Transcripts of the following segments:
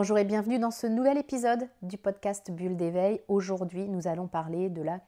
Bonjour et bienvenue dans ce nouvel épisode du podcast Bulle d'éveil. Aujourd'hui, nous allons parler de la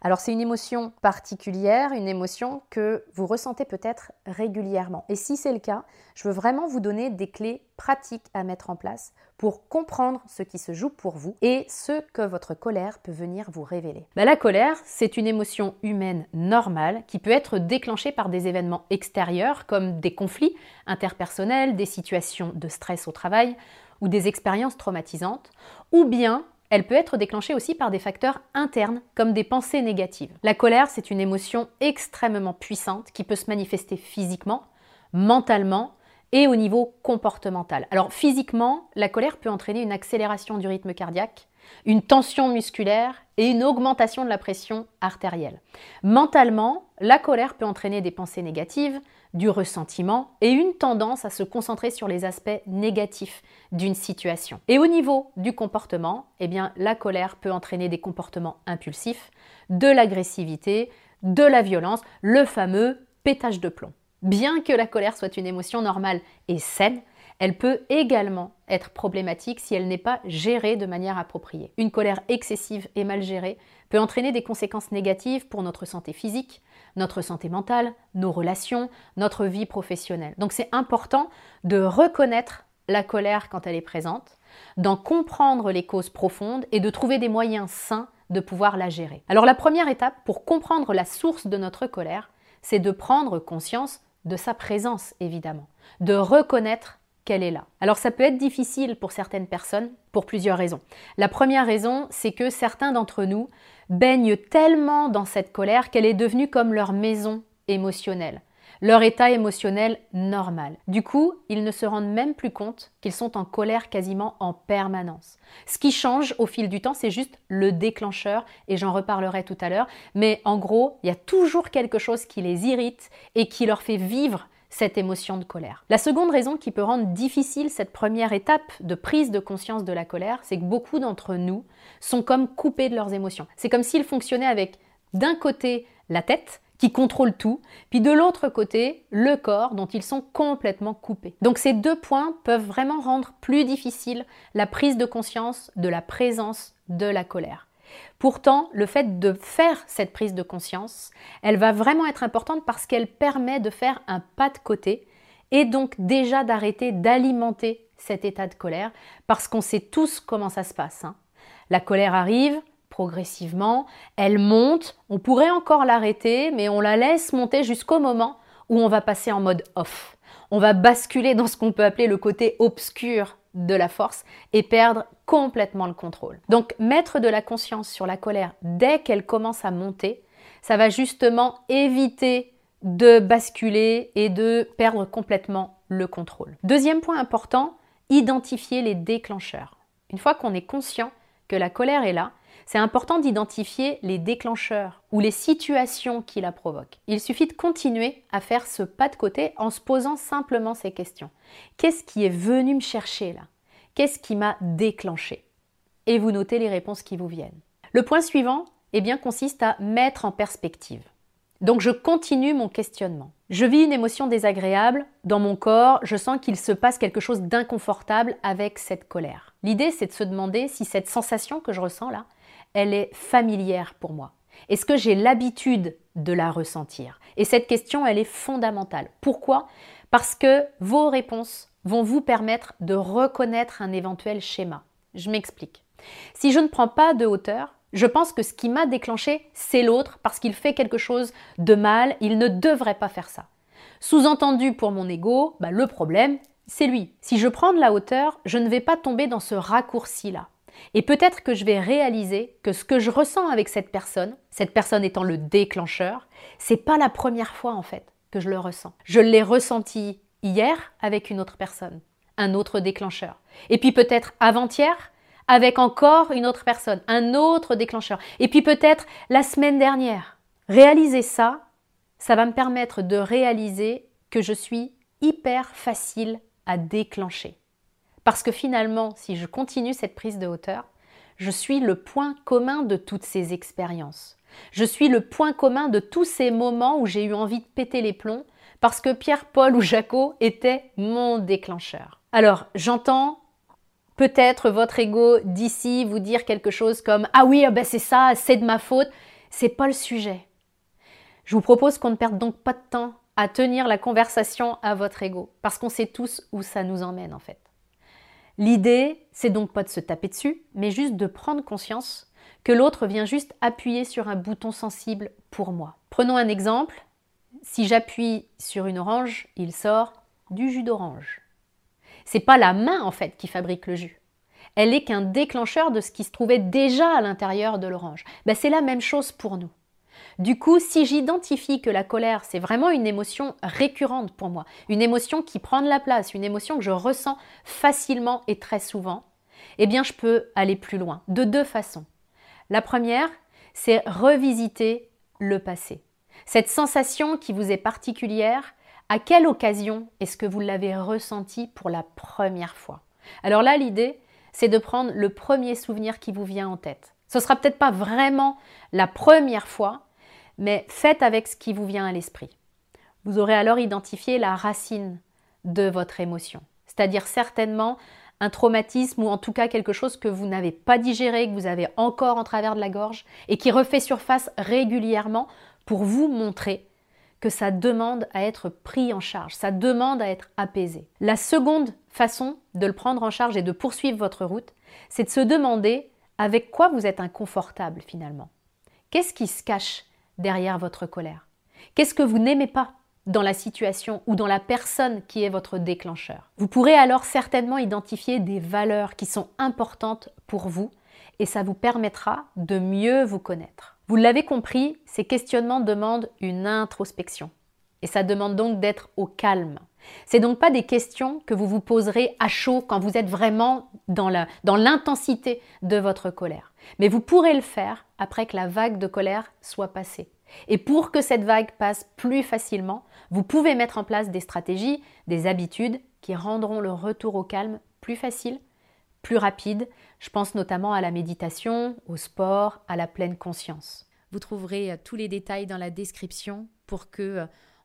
Alors c'est une émotion particulière, une émotion que vous ressentez peut-être régulièrement. Et si c'est le cas, je veux vraiment vous donner des clés pratiques à mettre en place pour comprendre ce qui se joue pour vous et ce que votre colère peut venir vous révéler. Bah, la colère, c'est une émotion humaine normale qui peut être déclenchée par des événements extérieurs comme des conflits interpersonnels, des situations de stress au travail ou des expériences traumatisantes, ou bien elle peut être déclenchée aussi par des facteurs internes, comme des pensées négatives. La colère, c'est une émotion extrêmement puissante qui peut se manifester physiquement, mentalement et au niveau comportemental. Alors physiquement, la colère peut entraîner une accélération du rythme cardiaque, une tension musculaire et une augmentation de la pression artérielle. Mentalement, la colère peut entraîner des pensées négatives, du ressentiment et une tendance à se concentrer sur les aspects négatifs d'une situation. Et au niveau du comportement, eh bien, la colère peut entraîner des comportements impulsifs, de l'agressivité, de la violence, le fameux pétage de plomb. Bien que la colère soit une émotion normale et saine, elle peut également être problématique si elle n'est pas gérée de manière appropriée. Une colère excessive et mal gérée peut entraîner des conséquences négatives pour notre santé physique, notre santé mentale, nos relations, notre vie professionnelle. Donc c'est important de reconnaître la colère quand elle est présente, d'en comprendre les causes profondes et de trouver des moyens sains de pouvoir la gérer. Alors la première étape pour comprendre la source de notre colère, c'est de prendre conscience de sa présence, évidemment, de reconnaître qu'elle est là. Alors ça peut être difficile pour certaines personnes pour plusieurs raisons. La première raison, c'est que certains d'entre nous baignent tellement dans cette colère qu'elle est devenue comme leur maison émotionnelle leur état émotionnel normal. Du coup, ils ne se rendent même plus compte qu'ils sont en colère quasiment en permanence. Ce qui change au fil du temps, c'est juste le déclencheur, et j'en reparlerai tout à l'heure, mais en gros, il y a toujours quelque chose qui les irrite et qui leur fait vivre cette émotion de colère. La seconde raison qui peut rendre difficile cette première étape de prise de conscience de la colère, c'est que beaucoup d'entre nous sont comme coupés de leurs émotions. C'est comme s'ils fonctionnaient avec d'un côté la tête qui contrôle tout, puis de l'autre côté, le corps dont ils sont complètement coupés. Donc ces deux points peuvent vraiment rendre plus difficile la prise de conscience de la présence de la colère. Pourtant, le fait de faire cette prise de conscience, elle va vraiment être importante parce qu'elle permet de faire un pas de côté et donc déjà d'arrêter d'alimenter cet état de colère parce qu'on sait tous comment ça se passe. Hein. La colère arrive, progressivement, elle monte, on pourrait encore l'arrêter, mais on la laisse monter jusqu'au moment où on va passer en mode off. On va basculer dans ce qu'on peut appeler le côté obscur de la force et perdre complètement le contrôle. Donc mettre de la conscience sur la colère dès qu'elle commence à monter, ça va justement éviter de basculer et de perdre complètement le contrôle. Deuxième point important, identifier les déclencheurs. Une fois qu'on est conscient que la colère est là, c'est important d'identifier les déclencheurs ou les situations qui la provoquent. Il suffit de continuer à faire ce pas de côté en se posant simplement ces questions. Qu'est-ce qui est venu me chercher là? Qu'est-ce qui m'a déclenché? Et vous notez les réponses qui vous viennent. Le point suivant eh bien, consiste à mettre en perspective. Donc je continue mon questionnement. Je vis une émotion désagréable dans mon corps, je sens qu'il se passe quelque chose d'inconfortable avec cette colère. L'idée c'est de se demander si cette sensation que je ressens là, elle est familière pour moi Est-ce que j'ai l'habitude de la ressentir? Et cette question, elle est fondamentale. Pourquoi? Parce que vos réponses vont vous permettre de reconnaître un éventuel schéma. Je m'explique. Si je ne prends pas de hauteur, je pense que ce qui m'a déclenché, c'est l'autre parce qu'il fait quelque chose de mal, il ne devrait pas faire ça. Sous-entendu pour mon ego, bah, le problème, c'est lui. Si je prends de la hauteur, je ne vais pas tomber dans ce raccourci-là. Et peut-être que je vais réaliser que ce que je ressens avec cette personne, cette personne étant le déclencheur, c'est pas la première fois en fait que je le ressens. Je l'ai ressenti hier avec une autre personne, un autre déclencheur. Et puis peut-être avant-hier avec encore une autre personne, un autre déclencheur. Et puis peut-être la semaine dernière. Réaliser ça, ça va me permettre de réaliser que je suis hyper facile à déclencher. Parce que finalement, si je continue cette prise de hauteur, je suis le point commun de toutes ces expériences. Je suis le point commun de tous ces moments où j'ai eu envie de péter les plombs parce que Pierre, Paul ou Jaco étaient mon déclencheur. Alors, j'entends peut-être votre ego d'ici vous dire quelque chose comme ah oui ah ben c'est ça c'est de ma faute c'est pas le sujet je vous propose qu'on ne perde donc pas de temps à tenir la conversation à votre ego parce qu'on sait tous où ça nous emmène en fait l'idée c'est donc pas de se taper dessus mais juste de prendre conscience que l'autre vient juste appuyer sur un bouton sensible pour moi prenons un exemple si j'appuie sur une orange il sort du jus d'orange c'est pas la main en fait qui fabrique le jus. Elle est qu'un déclencheur de ce qui se trouvait déjà à l'intérieur de l'orange. Ben, c'est la même chose pour nous. Du coup, si j'identifie que la colère, c'est vraiment une émotion récurrente pour moi, une émotion qui prend de la place, une émotion que je ressens facilement et très souvent, eh bien, je peux aller plus loin, de deux façons. La première, c'est revisiter le passé. Cette sensation qui vous est particulière, à quelle occasion est-ce que vous l'avez ressenti pour la première fois? Alors là, l'idée, c'est de prendre le premier souvenir qui vous vient en tête. Ce sera peut-être pas vraiment la première fois, mais faites avec ce qui vous vient à l'esprit. Vous aurez alors identifié la racine de votre émotion, c'est-à-dire certainement un traumatisme ou en tout cas quelque chose que vous n'avez pas digéré, que vous avez encore en travers de la gorge et qui refait surface régulièrement pour vous montrer que ça demande à être pris en charge, ça demande à être apaisé. La seconde façon de le prendre en charge et de poursuivre votre route, c'est de se demander avec quoi vous êtes inconfortable finalement. Qu'est-ce qui se cache derrière votre colère Qu'est-ce que vous n'aimez pas dans la situation ou dans la personne qui est votre déclencheur? Vous pourrez alors certainement identifier des valeurs qui sont importantes pour vous et ça vous permettra de mieux vous connaître. Vous l'avez compris, ces questionnements demandent une introspection. Et ça demande donc d'être au calme. C'est donc pas des questions que vous vous poserez à chaud quand vous êtes vraiment dans l'intensité de votre colère. Mais vous pourrez le faire après que la vague de colère soit passée. Et pour que cette vague passe plus facilement, vous pouvez mettre en place des stratégies, des habitudes qui rendront le retour au calme plus facile, plus rapide, je pense notamment à la méditation, au sport, à la pleine conscience. Vous trouverez euh, tous les détails dans la description pour que euh,